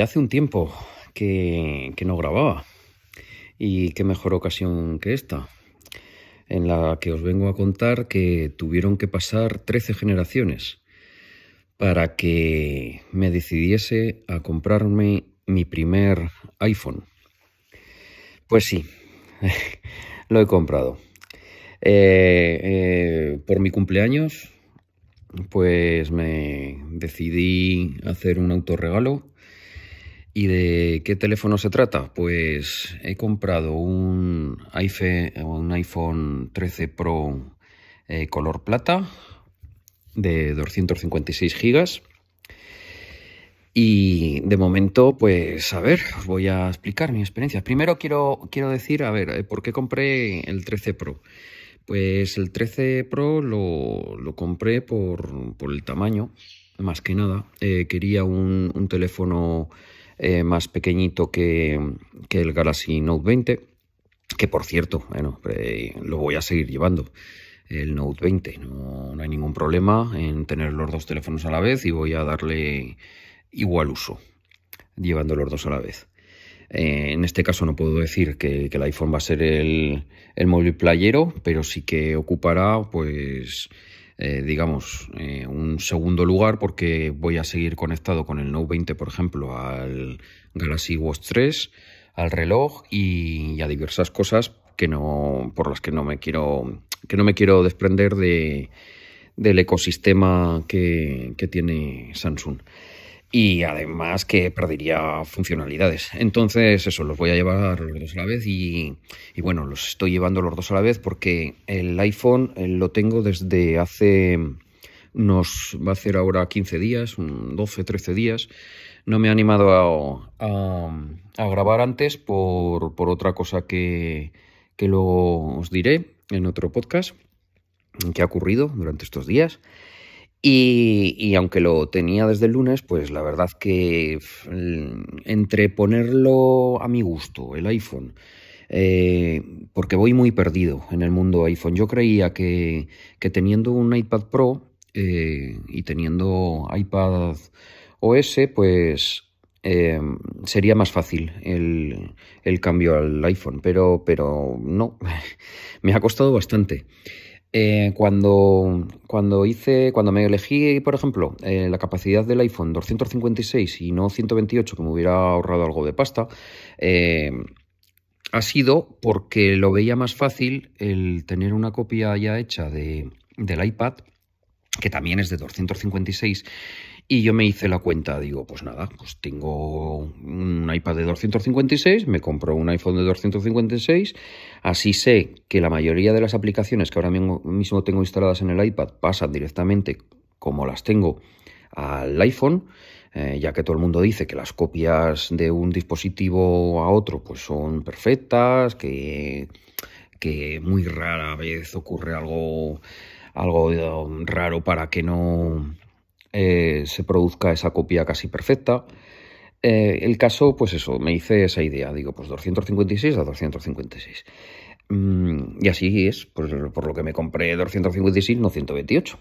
ya hace un tiempo que, no grababa. Y qué mejor ocasión que esta, en la que os vengo a contar que tuvieron que pasar 13 generaciones para que me decidiese a comprarme mi primer iPhone. Pues sí, lo he comprado. Eh, eh, por mi cumpleaños, pues me decidí hacer un autorregalo. ¿Y de qué teléfono se trata? Pues he comprado un iPhone, un iPhone 13 Pro eh, color plata de 256 gigas. Y de momento, pues a ver, os voy a explicar mi experiencia. Primero quiero, quiero decir, a ver, ¿por qué compré el 13 Pro? Pues el 13 Pro lo, compré por, el tamaño, más que nada. Eh, quería un, teléfono eh, más pequeñito que, el Galaxy Note 20, que por cierto, bueno, eh, lo voy a seguir llevando. El Note 20, no, no hay ningún problema en tener los dos teléfonos a la vez y voy a darle igual uso, llevando los dos a la vez. Eh, en este caso no puedo decir que, el iPhone va a ser el, el móvil playero, pero sí que ocupará, pues, eh, digamos, eh, un segundo lugar porque voy a seguir conectado con el Note 20, por ejemplo, al Galaxy Watch 3, al reloj y, a diversas cosas que no, por las que no me quiero, que no me quiero desprender de, del ecosistema que, que tiene Samsung y además que perdería funcionalidades. Entonces, eso, los voy a llevar los dos a la vez y, bueno, los estoy llevando los dos a la vez porque el iPhone eh, lo tengo desde hace nos va a hacer ahora 15 días, 12, 13 días. No me he animado a, grabar antes por, por otra cosa que, que luego os diré en otro podcast que ha ocurrido durante estos días. Y, aunque lo tenía desde el lunes, pues la verdad que entre ponerlo a mi gusto, el iPhone, eh, porque voy muy perdido en el mundo iPhone. Yo creía que, teniendo un iPad Pro eh, y teniendo iPad OS, pues eh, sería más fácil el, el, cambio al iPhone, pero, pero no, me ha costado bastante. Eh, cuando, cuando hice, cuando me elegí, por ejemplo, eh, la capacidad del iPhone 256 y no 128, que me hubiera ahorrado algo de pasta, eh, ha sido porque lo veía más fácil el tener una copia ya hecha de, del iPad, que también es de 256, y yo me hice la cuenta, digo, pues nada, pues tengo un iPad de 256, me compro un iPhone de 256, así sé que la mayoría de las aplicaciones que ahora mismo tengo instaladas en el iPad pasan directamente como las tengo al iPhone, eh, ya que todo el mundo dice que las copias de un dispositivo a otro pues son perfectas, que, que muy rara vez ocurre algo, algo raro para que no eh, se produzca esa copia casi perfecta. Eh, el caso, pues eso, me hice esa idea, digo, pues 256 a 256. Mm, y así es, pues, por lo que me compré 256, no 128.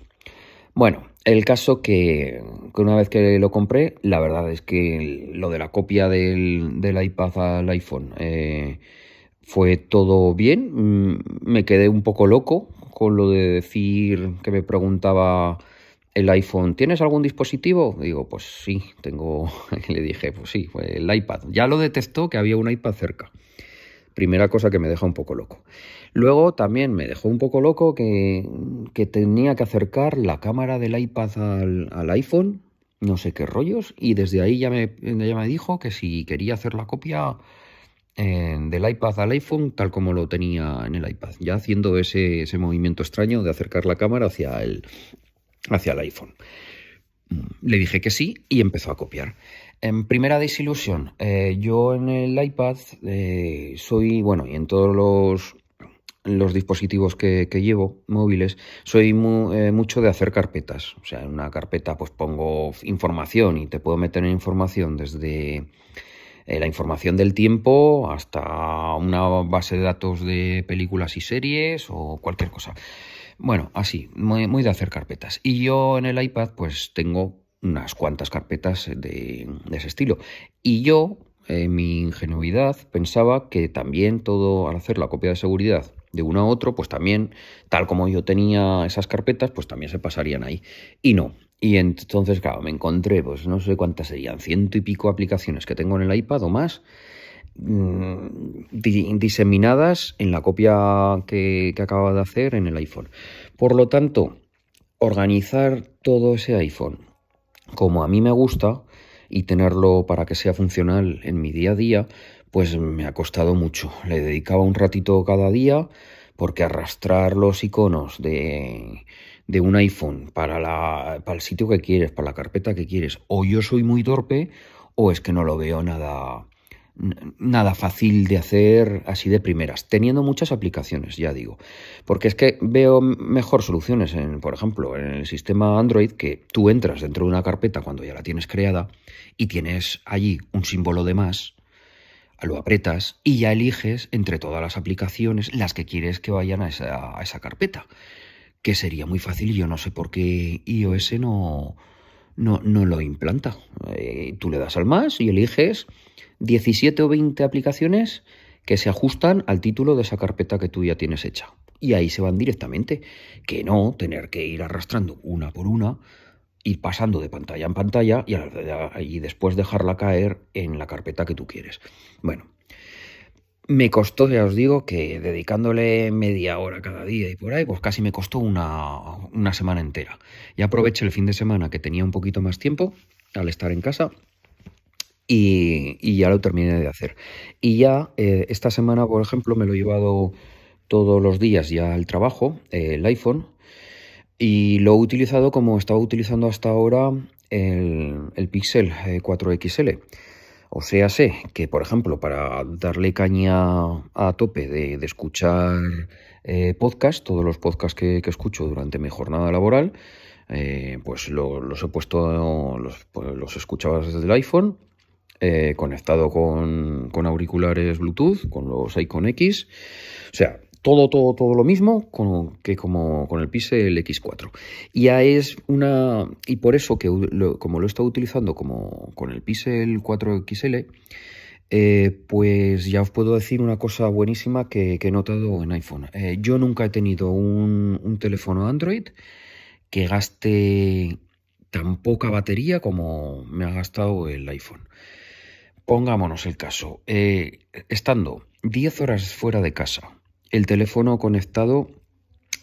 Bueno, el caso que, una vez que lo compré, la verdad es que lo de la copia del, iPad al iPhone eh, fue todo bien. Mm, me quedé un poco loco con lo de decir que me preguntaba el iPhone, ¿tienes algún dispositivo? Digo, pues sí, tengo, le dije, pues sí, el iPad. Ya lo detectó que había un iPad cerca. Primera cosa que me deja un poco loco. Luego también me dejó un poco loco que, tenía que acercar la cámara del iPad al, iPhone, no sé qué rollos, y desde ahí ya me, ya me dijo que si quería hacer la copia eh, del iPad al iPhone tal como lo tenía en el iPad, ya haciendo ese, ese movimiento extraño de acercar la cámara hacia el, hacia el iPhone. Le dije que sí y empezó a copiar. En primera desilusión, eh, yo en el iPad eh, soy, bueno, y en todos los, dispositivos que, llevo móviles, soy eh, mucho de hacer carpetas. O sea, en una carpeta pues pongo información y te puedo meter en información desde la información del tiempo hasta una base de datos de películas y series o cualquier cosa. Bueno, así, muy, de hacer carpetas. Y yo en el iPad pues tengo unas cuantas carpetas de, ese estilo. Y yo, en mi ingenuidad, pensaba que también todo, al hacer la copia de seguridad de uno a otro, pues también, tal como yo tenía esas carpetas, pues también se pasarían ahí. Y no. Y entonces, claro, me encontré, pues no sé cuántas serían, ciento y pico aplicaciones que tengo en el iPad o más, diseminadas en la copia que, que acababa de hacer en el iPhone. Por lo tanto, organizar todo ese iPhone como a mí me gusta y tenerlo para que sea funcional en mi día a día, pues me ha costado mucho. Le dedicaba un ratito cada día porque arrastrar los iconos de, de un iPhone para, la, para el sitio que quieres, para la carpeta que quieres, o yo soy muy torpe o es que no lo veo nada, nada fácil de hacer así de primeras, teniendo muchas aplicaciones, ya digo. Porque es que veo mejor soluciones, en, por ejemplo, en el sistema Android, que tú entras dentro de una carpeta cuando ya la tienes creada y tienes allí un símbolo de más, lo apretas y ya eliges entre todas las aplicaciones las que quieres que vayan a esa, a esa carpeta. Que sería muy fácil yo no sé por qué iOS no, no, no lo implanta. Eh, tú le das al más y eliges 17 o 20 aplicaciones que se ajustan al título de esa carpeta que tú ya tienes hecha. Y ahí se van directamente. Que no tener que ir arrastrando una por una, ir pasando de pantalla en pantalla y, y después dejarla caer en la carpeta que tú quieres. Bueno, me costó, ya os digo, que dedicándole media hora cada día y por ahí, pues casi me costó una, una semana entera. Y aproveché el fin de semana que tenía un poquito más tiempo al estar en casa y, ya lo terminé de hacer. Y ya eh, esta semana, por ejemplo, me lo he llevado todos los días ya al trabajo, el iPhone, y lo he utilizado como estaba utilizando hasta ahora el, el Pixel 4XL. O sea, sé que, por ejemplo, para darle caña a tope de, escuchar eh, podcast, todos los podcasts que, escucho durante mi jornada laboral, eh, pues los he puesto, los, pues los escuchaba desde el iPhone, eh, conectado con, con, auriculares Bluetooth, con los Icon X. O sea, todo, todo, todo lo mismo que como con el Pixel X4. Y ya es una. Y por eso que como lo he estado utilizando como con el Pixel 4 XL, eh, pues ya os puedo decir una cosa buenísima que, he notado en iPhone. Eh, yo nunca he tenido un, teléfono Android que gaste tan poca batería como me ha gastado el iPhone. Pongámonos el caso, eh, estando 10 horas fuera de casa el teléfono conectado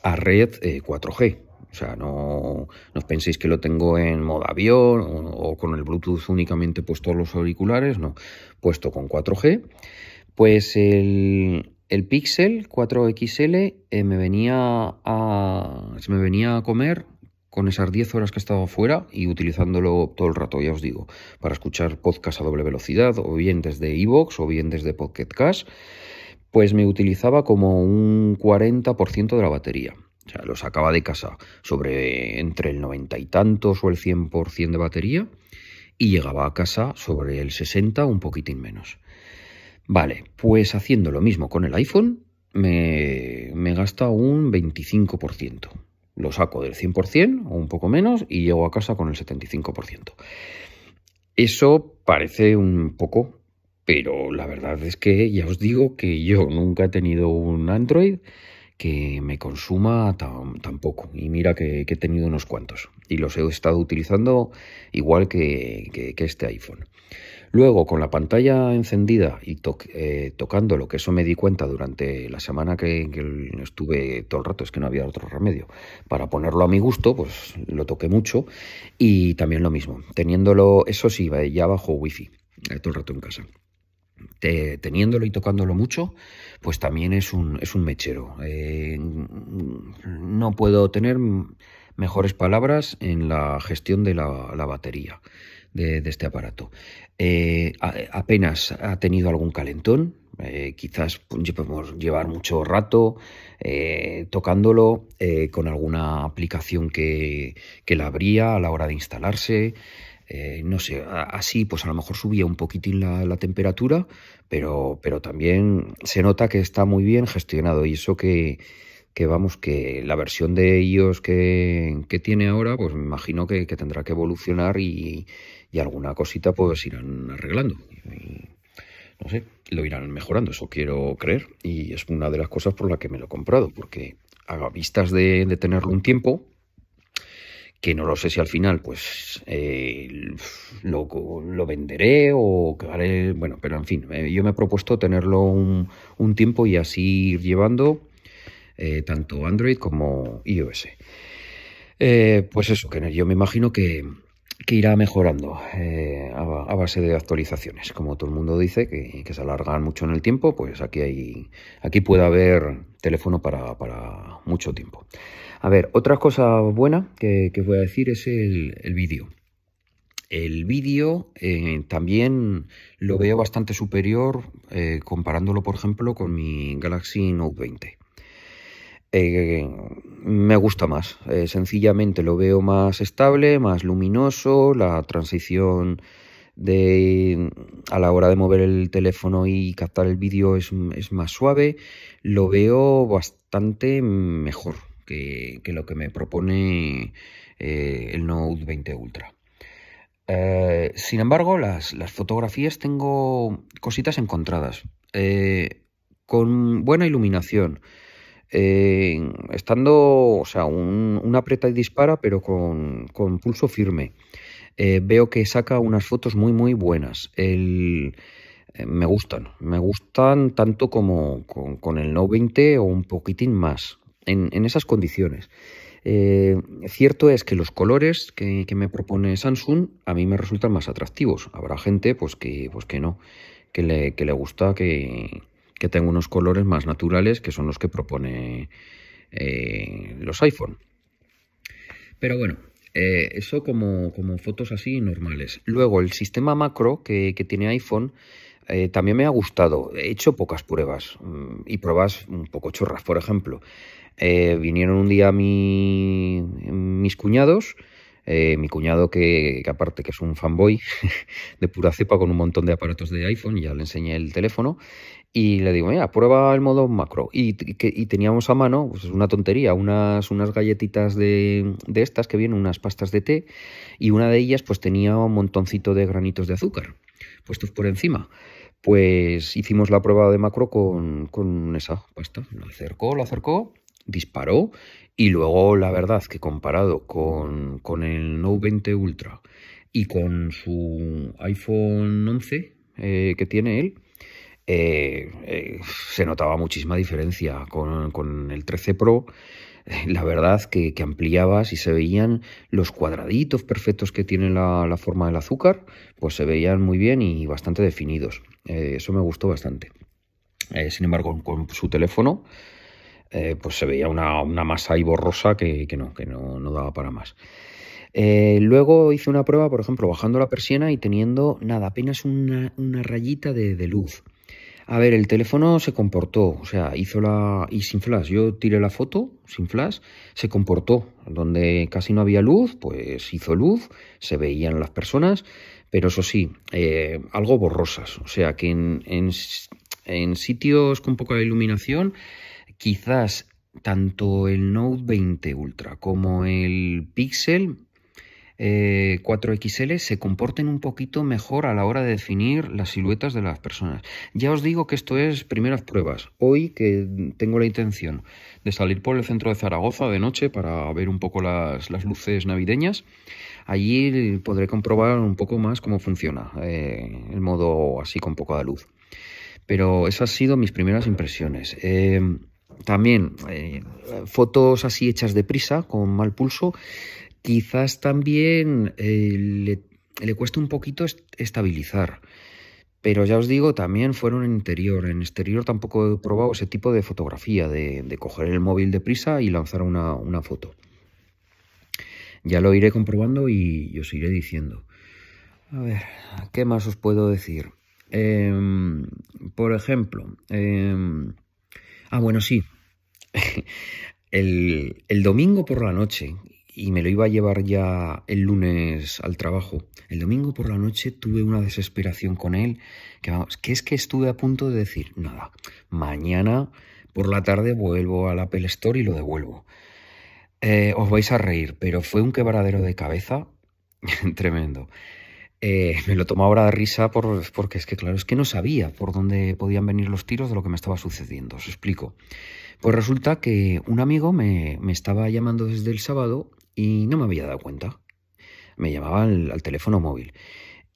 a red 4G. Eh, o sea, no, os penséis que lo tengo en modo avión o, con el Bluetooth únicamente puesto los auriculares, no, puesto con 4G. Pues el, Pixel 4XL eh, me, venía a, me venía a comer con esas 10 horas que he estado fuera y utilizándolo todo el rato, ya os digo, para escuchar podcast a doble velocidad, o bien desde iVoox o bien desde Pocket Cash pues me utilizaba como un 40% de la batería. O sea, lo sacaba de casa sobre entre el 90 y tantos o el 100% de batería y llegaba a casa sobre el 60 un poquitín menos. Vale, pues haciendo lo mismo con el iPhone me, me gasta un 25%. Lo saco del 100% o un poco menos y llego a casa con el 75%. Eso parece un poco pero la verdad es que ya os digo que yo nunca he tenido un Android que me consuma tampoco. Y mira que, he tenido unos cuantos. Y los he estado utilizando igual que, este iPhone. Luego, con la pantalla encendida y eh, tocando lo que eso me di cuenta durante la semana que, estuve todo el rato, es que no había otro remedio, para ponerlo a mi gusto, pues lo toqué mucho. Y también lo mismo, teniéndolo, eso sí, ya bajo wifi, eh, todo el rato en casa teniéndolo y tocándolo mucho, pues también es un, es un mechero. Eh, no puedo tener mejores palabras en la gestión de la, batería de, este aparato. Eh, apenas ha tenido algún calentón, eh, quizás podemos llevar mucho rato tocándolo con alguna aplicación que, que la abría a la hora de instalarse. Eh, no sé, así pues a lo mejor subía un poquitín la, temperatura, pero, pero también se nota que está muy bien gestionado y eso que, que vamos, que la versión de iOS que, que tiene ahora, pues me imagino que, tendrá que evolucionar y, y, alguna cosita pues irán arreglando. no sé, lo irán mejorando, eso quiero creer. Y es una de las cosas por la que me lo he comprado, porque a vistas de, de tenerlo un tiempo, que no lo sé si al final pues eh, lo, lo, venderé o haré, bueno, pero en fin, eh, yo me he propuesto tenerlo un, un tiempo y así ir llevando eh, tanto Android como iOS. pues eso, que yo me imagino que, que irá mejorando a, base de actualizaciones. Como todo el mundo dice, que, que, se alargan mucho en el tiempo, pues aquí, hay, aquí puede haber teléfono para, para mucho tiempo. A ver, otra cosa buena que, voy a decir es el, vídeo. El vídeo eh, también lo veo bastante superior eh, comparándolo, por ejemplo, con mi Galaxy Note 20. Eh, me gusta más, sencillamente lo veo más estable, más luminoso, la transición de a la hora de mover el teléfono y captar el vídeo es, es más suave, lo veo bastante mejor que, lo que me propone eh, el Note 20 Ultra. Eh, sin embargo, las, fotografías tengo cositas encontradas. Eh, con buena iluminación. estando, o sea, un, aprieta y dispara, pero con, pulso firme. veo que saca unas fotos muy, muy buenas. me gustan, me gustan tanto como con, con el Note 20 o un poquitín más en, esas condiciones. Eh, cierto es que los colores que, me propone Samsung a mí me resultan más atractivos. Habrá gente pues que, pues que no, que le, que le gusta que, que, tenga unos colores más naturales que son los que propone eh, los iPhone. Pero bueno, eh, eso como, como, fotos así normales. Luego el sistema macro que, que tiene iPhone eh, también me ha gustado. He hecho pocas pruebas mm, y pruebas un poco chorras. Por ejemplo, eh, vinieron un día mis cuñados. Eh, mi cuñado que, aparte que es un fanboy de pura cepa con un montón de aparatos de iPhone, ya le enseñé el teléfono y le digo, mira, prueba el modo macro. Y, teníamos a mano, pues es una tontería, unas, unas galletitas de, de, estas que vienen, unas pastas de té, y una de ellas pues tenía un montoncito de granitos de azúcar puestos por encima pues hicimos la prueba de macro con, esa pasta. Lo acercó, lo acercó, disparó y luego la verdad que comparado con, el Note 20 Ultra y con su iPhone 11 eh, que tiene él, eh, eh, se notaba muchísima diferencia con, el 13 Pro. La verdad que, ampliabas y se veían los cuadraditos perfectos que tiene la, forma del azúcar, pues se veían muy bien y bastante definidos. Eh, eso me gustó bastante. Eh, sin embargo, con, su teléfono, eh, pues se veía una, masa ahí borrosa que, no, que no, daba para más. luego hice una prueba, por ejemplo, bajando la persiana y teniendo nada, apenas una, rayita de, de, luz. A ver, el teléfono se comportó, o sea, hizo la. y sin flash. Yo tiré la foto sin flash, se comportó. Donde casi no había luz, pues hizo luz, se veían las personas pero eso sí, eh, algo borrosas. O sea que en, sitios con poca iluminación, quizás tanto el Note 20 Ultra como el Pixel 4XL eh, se comporten un poquito mejor a la hora de definir las siluetas de las personas. Ya os digo que esto es primeras pruebas. Hoy que tengo la intención de salir por el centro de Zaragoza de noche para ver un poco las, las luces navideñas, Allí podré comprobar un poco más cómo funciona eh, el modo así con poca luz. Pero esas han sido mis primeras impresiones. Eh, también eh, fotos así hechas de prisa, con mal pulso, quizás también le, le cuesta un poquito estabilizar. Pero ya os digo, también fueron en interior. En exterior tampoco he probado ese tipo de fotografía, de, coger el móvil de prisa y lanzar una, foto. Ya lo iré comprobando y os iré diciendo. A ver, ¿qué más os puedo decir? Em, por ejemplo, em, ah, bueno, sí. el domingo por la noche, y me lo iba a llevar ya el lunes al trabajo. El domingo por la noche tuve una desesperación con él, que, es que estuve a punto de decir, nada, mañana Por la tarde vuelvo al Apple Store y lo devuelvo. Eh, os vais a reír, pero fue un quebradero de cabeza tremendo. Eh, me lo tomo ahora de risa por, porque es que, claro, es que no sabía por dónde podían venir los tiros de lo que me estaba sucediendo. Os explico. Pues resulta que un amigo me, estaba llamando desde el sábado y no me había dado cuenta. Me llamaba al, teléfono móvil.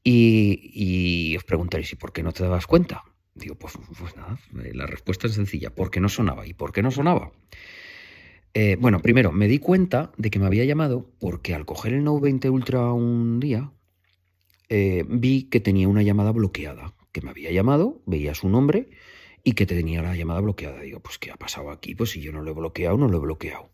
Y, y, os preguntaréis, ¿y por qué no te dabas cuenta? Digo, pues, pues nada, eh, la respuesta es sencilla, porque no sonaba. ¿Y por qué no sonaba? Eh, bueno, primero, me di cuenta de que me había llamado porque al coger el Note 20 Ultra un día, eh, vi que tenía una llamada bloqueada, que me había llamado, veía su nombre y que tenía la llamada bloqueada. Digo, pues ¿qué ha pasado aquí? Pues si yo no lo he bloqueado, no lo he bloqueado.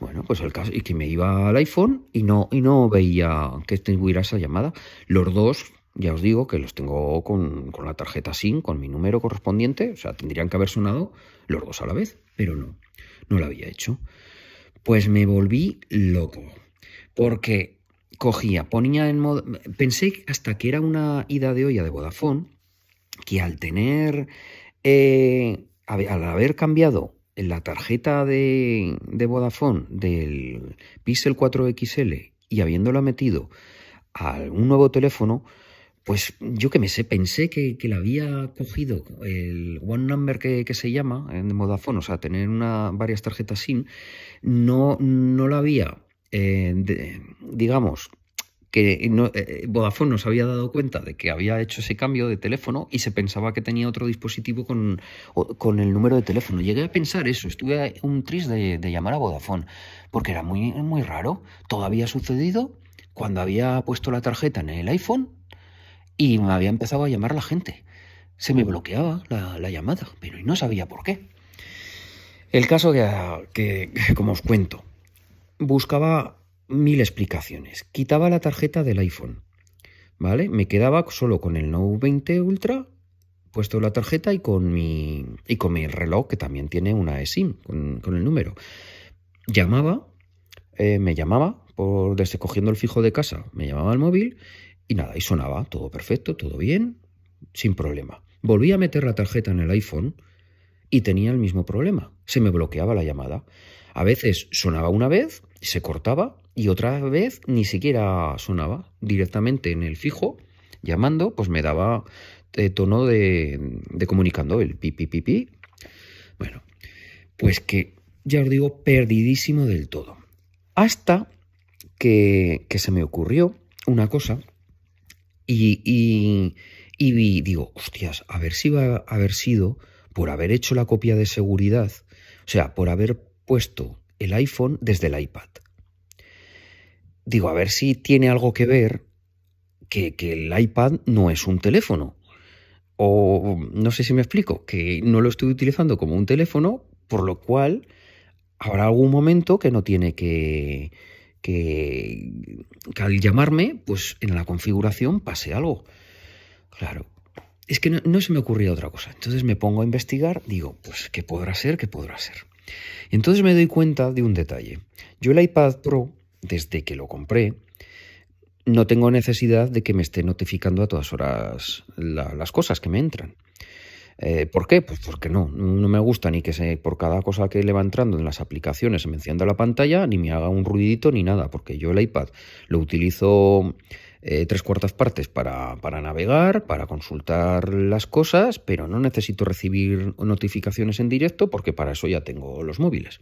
Bueno, pues el caso, y que me iba al iPhone y no, y no veía que tuviera esa llamada. Los dos ya os digo que los tengo con, la tarjeta SIM, con mi número correspondiente, o sea, tendrían que haber sonado los dos a la vez, pero no, no lo había hecho. Pues me volví loco, porque cogía, ponía en modo... Pensé hasta que era una ida de olla de Vodafone, que al tener... Eh, al haber cambiado la tarjeta de, de Vodafone del Pixel 4 XL y habiéndola metido a un nuevo teléfono, pues yo que me sé, pensé que, que le había cogido el One Number que, se llama en Vodafone, o sea, tener una, varias tarjetas SIM, no, no lo había, eh, digamos, que no, eh, Vodafone no se había dado cuenta de que había hecho ese cambio de teléfono y se pensaba que tenía otro dispositivo con, con el número de teléfono. Llegué a pensar eso, estuve un tris de, llamar a Vodafone, porque era muy, muy raro. Todo había sucedido cuando había puesto la tarjeta en el iPhone y me había empezado a llamar la gente. Se me bloqueaba la, llamada, pero no sabía por qué. El caso que, como os cuento, buscaba mil explicaciones. Quitaba la tarjeta del iPhone, ¿vale? Me quedaba solo con el Note 20 Ultra, puesto la tarjeta y con mi, y con mi reloj, que también tiene una eSIM, con, el número. Llamaba, eh, me llamaba, por, desde cogiendo el fijo de casa, me llamaba al móvil y nada, y sonaba, todo perfecto, todo bien, sin problema. Volví a meter la tarjeta en el iPhone y tenía el mismo problema. Se me bloqueaba la llamada. A veces sonaba una vez, se cortaba y otra vez ni siquiera sonaba. Directamente en el fijo, llamando, pues me daba eh, tono de, comunicando el pi, pi. Bueno, pues que ya os digo, perdidísimo del todo. Hasta que, se me ocurrió una cosa y, y, digo, hostias, a ver si va a haber sido por haber hecho la copia de seguridad, o sea, por haber puesto el iPhone desde el iPad. Digo, a ver si tiene algo que ver que, que, el iPad no es un teléfono. O no sé si me explico, que no lo estoy utilizando como un teléfono, por lo cual habrá algún momento que no tiene que, que, al llamarme, pues en la configuración pase algo. Claro, es que no, se me ocurría otra cosa. Entonces me pongo a investigar, digo, pues ¿qué podrá ser? ¿Qué podrá ser? Y entonces me doy cuenta de un detalle. Yo el iPad Pro, desde que lo compré, no tengo necesidad de que me esté notificando a todas horas las cosas que me entran. Eh, ¿Por qué? Pues porque no, no me gusta ni que se, por cada cosa que le va entrando en las aplicaciones se me la pantalla, ni me haga un ruidito ni nada, porque yo el iPad lo utilizo eh, tres cuartas partes para, para, navegar, para consultar las cosas, pero no necesito recibir notificaciones en directo porque para eso ya tengo los móviles.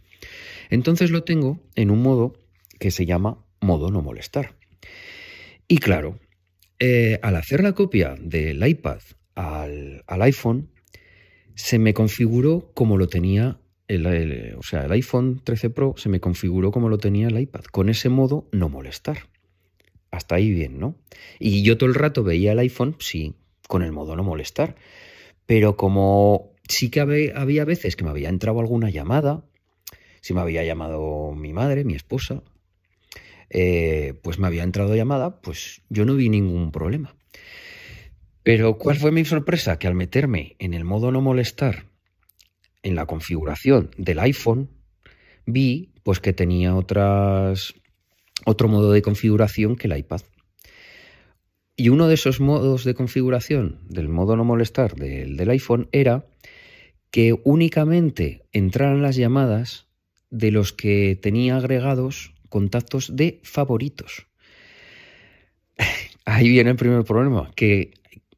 Entonces lo tengo en un modo que se llama modo no molestar. Y claro, eh, al hacer la copia del iPad al, iPhone, se me configuró como lo tenía el, o sea, el iPhone 13 Pro se me configuró como lo tenía el iPad, con ese modo no molestar. Hasta ahí bien, ¿no? Y yo todo el rato veía el iPhone, sí, con el modo no molestar. Pero como sí que había, veces que me había entrado alguna llamada, si me había llamado mi madre, mi esposa, eh, pues me había entrado llamada, pues yo no vi ningún problema. Pero ¿cuál fue mi sorpresa? Que al meterme en el modo no molestar en la configuración del iPhone, vi pues que tenía otras, otro modo de configuración que el iPad. Y uno de esos modos de configuración del modo no molestar del, del iPhone era que únicamente entraran las llamadas de los que tenía agregados contactos de favoritos. Ahí viene el primer problema, que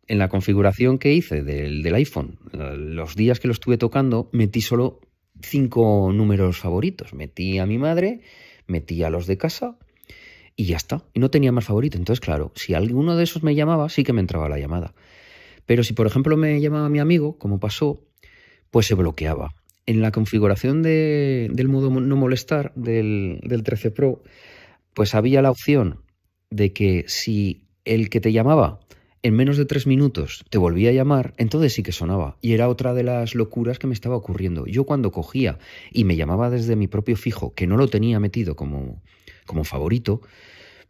en la configuración que hice del, del, iPhone, los días que lo estuve tocando, metí solo cinco números favoritos. Metí a mi madre, metí a los de casa y ya está. Y no tenía más favorito. Entonces, claro, si alguno de esos me llamaba, sí que me entraba la llamada. Pero si, por ejemplo, me llamaba mi amigo, como pasó, pues se bloqueaba. En la configuración de, del modo no molestar del, del 13 Pro, pues había la opción de que si el que te llamaba en menos de tres minutos te volvía a llamar, entonces sí que sonaba. Y era otra de las locuras que me estaba ocurriendo. Yo cuando cogía y me llamaba desde mi propio fijo, que no lo tenía metido como, como favorito,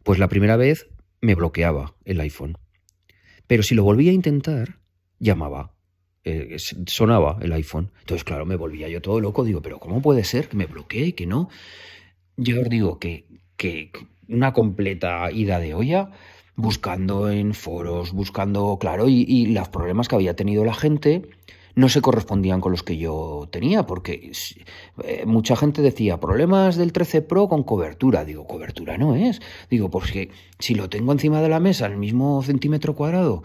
pues la primera vez me bloqueaba el iPhone. Pero si lo volvía a intentar, llamaba. Eh, sonaba el iPhone. Entonces, claro, me volvía yo todo loco. Digo, pero ¿cómo puede ser que me bloquee, que no? Yo os digo que, que una completa ida de olla buscando en foros, buscando, claro, y, los problemas que había tenido la gente no se correspondían con los que yo tenía, porque eh, mucha gente decía, problemas del 13 Pro con cobertura. Digo, cobertura no es. Digo, porque si lo tengo encima de la mesa, el mismo centímetro cuadrado,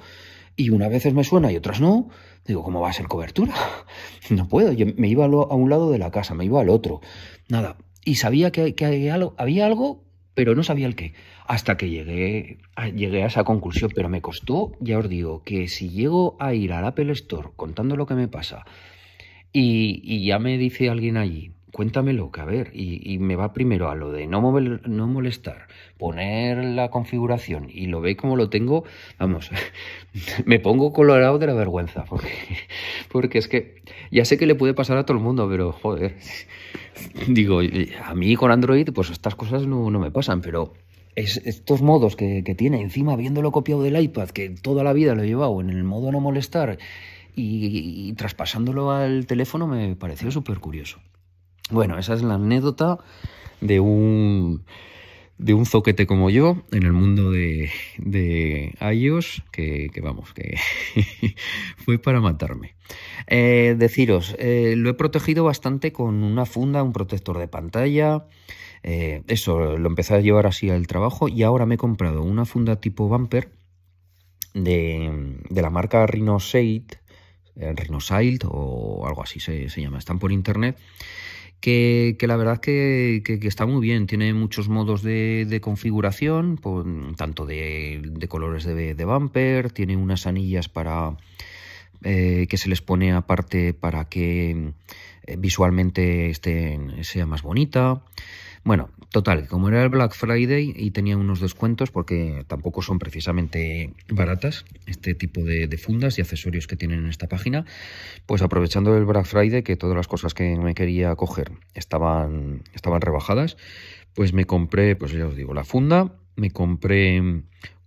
y unas veces me suena y otras no, digo, ¿cómo va a ser cobertura? No puedo. Yo me iba a un lado de la casa, me iba al otro. Nada. Y sabía que, que había, algo, había algo, pero no sabía el qué hasta que llegué a, llegué a esa conclusión, pero me costó, ya os digo, que si llego a ir al Apple Store contando lo que me pasa y, ya me dice alguien allí, cuéntamelo, que a ver, y, me va primero a lo de no, no molestar, poner la configuración y lo ve como lo tengo, vamos, me pongo colorado de la vergüenza, porque, es que ya sé que le puede pasar a todo el mundo, pero joder, digo, a mí con Android pues estas cosas no, me pasan, pero estos modos que, tiene, encima habiéndolo copiado del iPad, que toda la vida lo he llevado en el modo no molestar y, traspasándolo al teléfono, me pareció súper curioso. Bueno, esa es la anécdota de un, de un zoquete como yo en el mundo de, de iOS, que, vamos, que fue para matarme. Eh, deciros, eh, lo he protegido bastante con una funda, un protector de pantalla, eh, eso, lo empecé a llevar así al trabajo y ahora me he comprado una funda tipo bumper de, la marca Rhinosail, eh, o algo así se, llama, están por internet. Que, la verdad que, que, está muy bien, tiene muchos modos de, configuración, tanto de, colores de, bumper, tiene unas anillas para eh, que se les pone aparte para que visualmente estén, sea más bonita. Bueno, total, como era el Black Friday y tenía unos descuentos, porque tampoco son precisamente baratas este tipo de, fundas y accesorios que tienen en esta página, pues aprovechando el Black Friday, que todas las cosas que me quería coger estaban, estaban rebajadas, pues me compré, pues ya os digo, la funda, me compré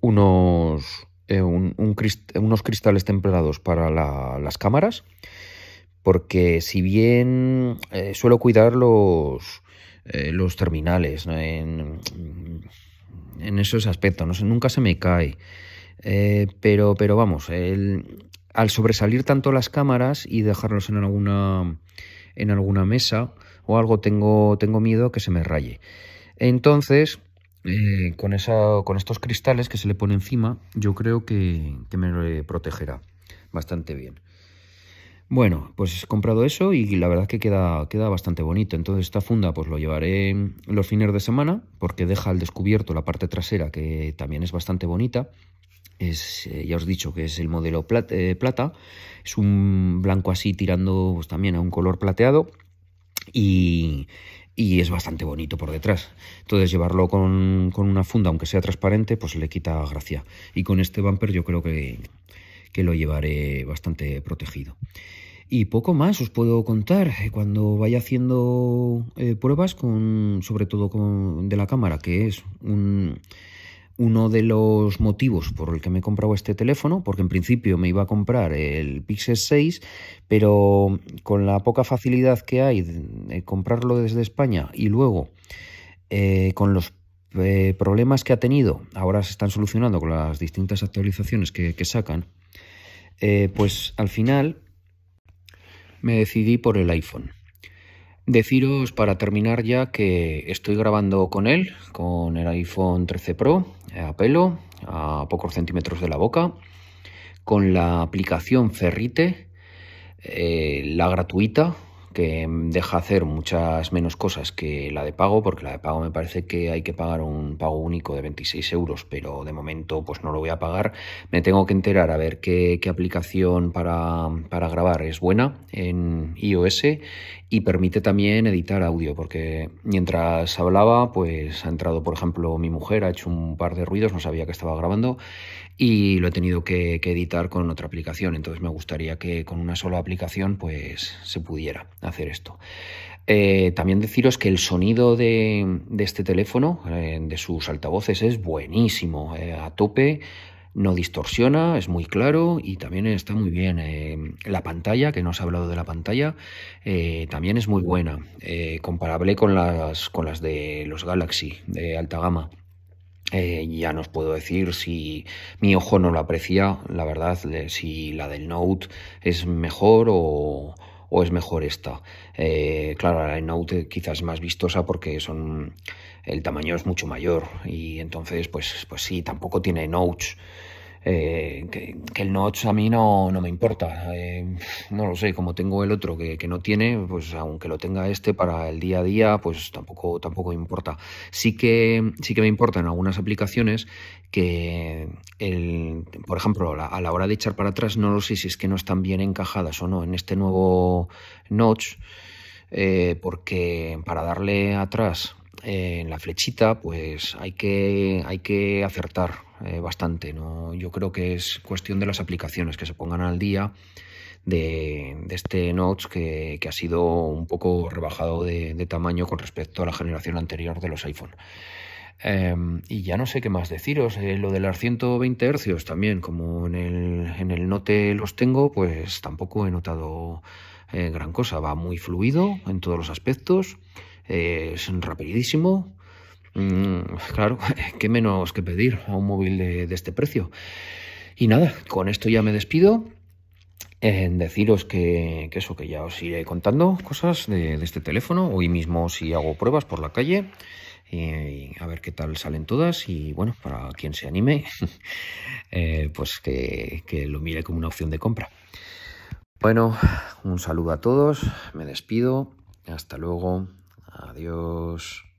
unos, eh, unos cristales templados para las cámaras, porque si bien eh, suelo cuidar los eh, los terminales, en, esos aspectos, nunca se me cae. Eh, pero, pero vamos, al sobresalir tanto las cámaras y dejarlos en alguna, en alguna mesa o algo, tengo, tengo miedo que se me raye. Entonces, eh, con, esa, con estos cristales que se le pone encima, yo creo que, que me protegerá bastante bien. Bueno, pues he comprado eso y la verdad que queda, queda bastante bonito. Entonces esta funda pues lo llevaré los fines de semana porque deja al descubierto la parte trasera que también es bastante bonita. Es, eh, ya os he dicho que es el modelo eh, plata, es un blanco así tirando pues, también a un color plateado y, es bastante bonito por detrás. Entonces llevarlo con, con, una funda, aunque sea transparente, pues le quita gracia. Y con este bumper yo creo que, que lo llevaré bastante protegido. Y poco más os puedo contar eh, cuando vaya haciendo eh, pruebas, con, sobre todo con, de la cámara, que es uno de los motivos por el que me he comprado este teléfono, porque en principio me iba a comprar el Pixel 6, pero con la poca facilidad que hay de, comprarlo desde España y luego eh, con los problemas que ha tenido, ahora se están solucionando con las distintas actualizaciones que sacan, pues al final me decidí por el iPhone. Deciros para terminar ya que estoy grabando con él, con el iPhone 13 Pro, a pelo, a pocos centímetros de la boca, con la aplicación Ferrite, eh, la gratuita, que deja hacer muchas menos cosas que la de pago, porque la de pago me parece que hay que pagar un pago único de 26 euros, pero de momento pues no lo voy a pagar. Me tengo que enterar a ver qué, aplicación para, para, grabar es buena en iOS y permite también editar audio, porque mientras hablaba pues ha entrado por ejemplo mi mujer, ha hecho un par de ruidos, no sabía que estaba grabando y lo he tenido que, editar con otra aplicación. Entonces me gustaría que con una sola aplicación pues se pudiera hacer esto. Eh, también deciros que el sonido de, este teléfono, eh, de sus altavoces, es buenísimo, eh, a tope, no distorsiona, es muy claro y también está muy bien. la pantalla, que no os he hablado de la pantalla, también es muy buena, comparable con las, con las de los Galaxy de alta gama. Ya no os puedo decir si mi ojo no lo aprecia, la verdad, si la del Note es mejor o, es mejor esta. Eh, claro, la Note quizás es más vistosa porque son el tamaño es mucho mayor y entonces pues, pues sí, tampoco tiene notes eh, que, el notch a mí no, no me importa. Eh, no lo sé, como tengo el otro que, que, no tiene, pues aunque lo tenga este para el día a día, pues tampoco, tampoco importa. Sí que, sí que me importa en algunas aplicaciones que, el, por ejemplo, a la hora de echar para atrás, no lo sé si es que no están bien encajadas o no en este nuevo notch. Eh, porque para darle atrás en la flechita, pues hay que, hay que acertar eh, bastante. ¿no? Yo creo que es cuestión de las aplicaciones que se pongan al día de, este Notch que, ha sido un poco rebajado de, tamaño con respecto a la generación anterior de los iPhone. Em, y ya no sé qué más deciros. Eh, lo de los 120 Hz también, como en el, en el Note los tengo, pues tampoco he notado eh, gran cosa. Va muy fluido en todos los aspectos es rapidísimo. Mm, claro, qué menos que pedir a un móvil de, este precio. Y nada, con esto ya me despido. En deciros que, eso, que ya os iré contando cosas de, este teléfono. Hoy mismo si hago pruebas por la calle. Y a ver qué tal salen todas. Y bueno, para quien se anime, eh, pues que lo mire como una opción de compra. Bueno, un saludo a todos. Me despido. Hasta luego. Adiós.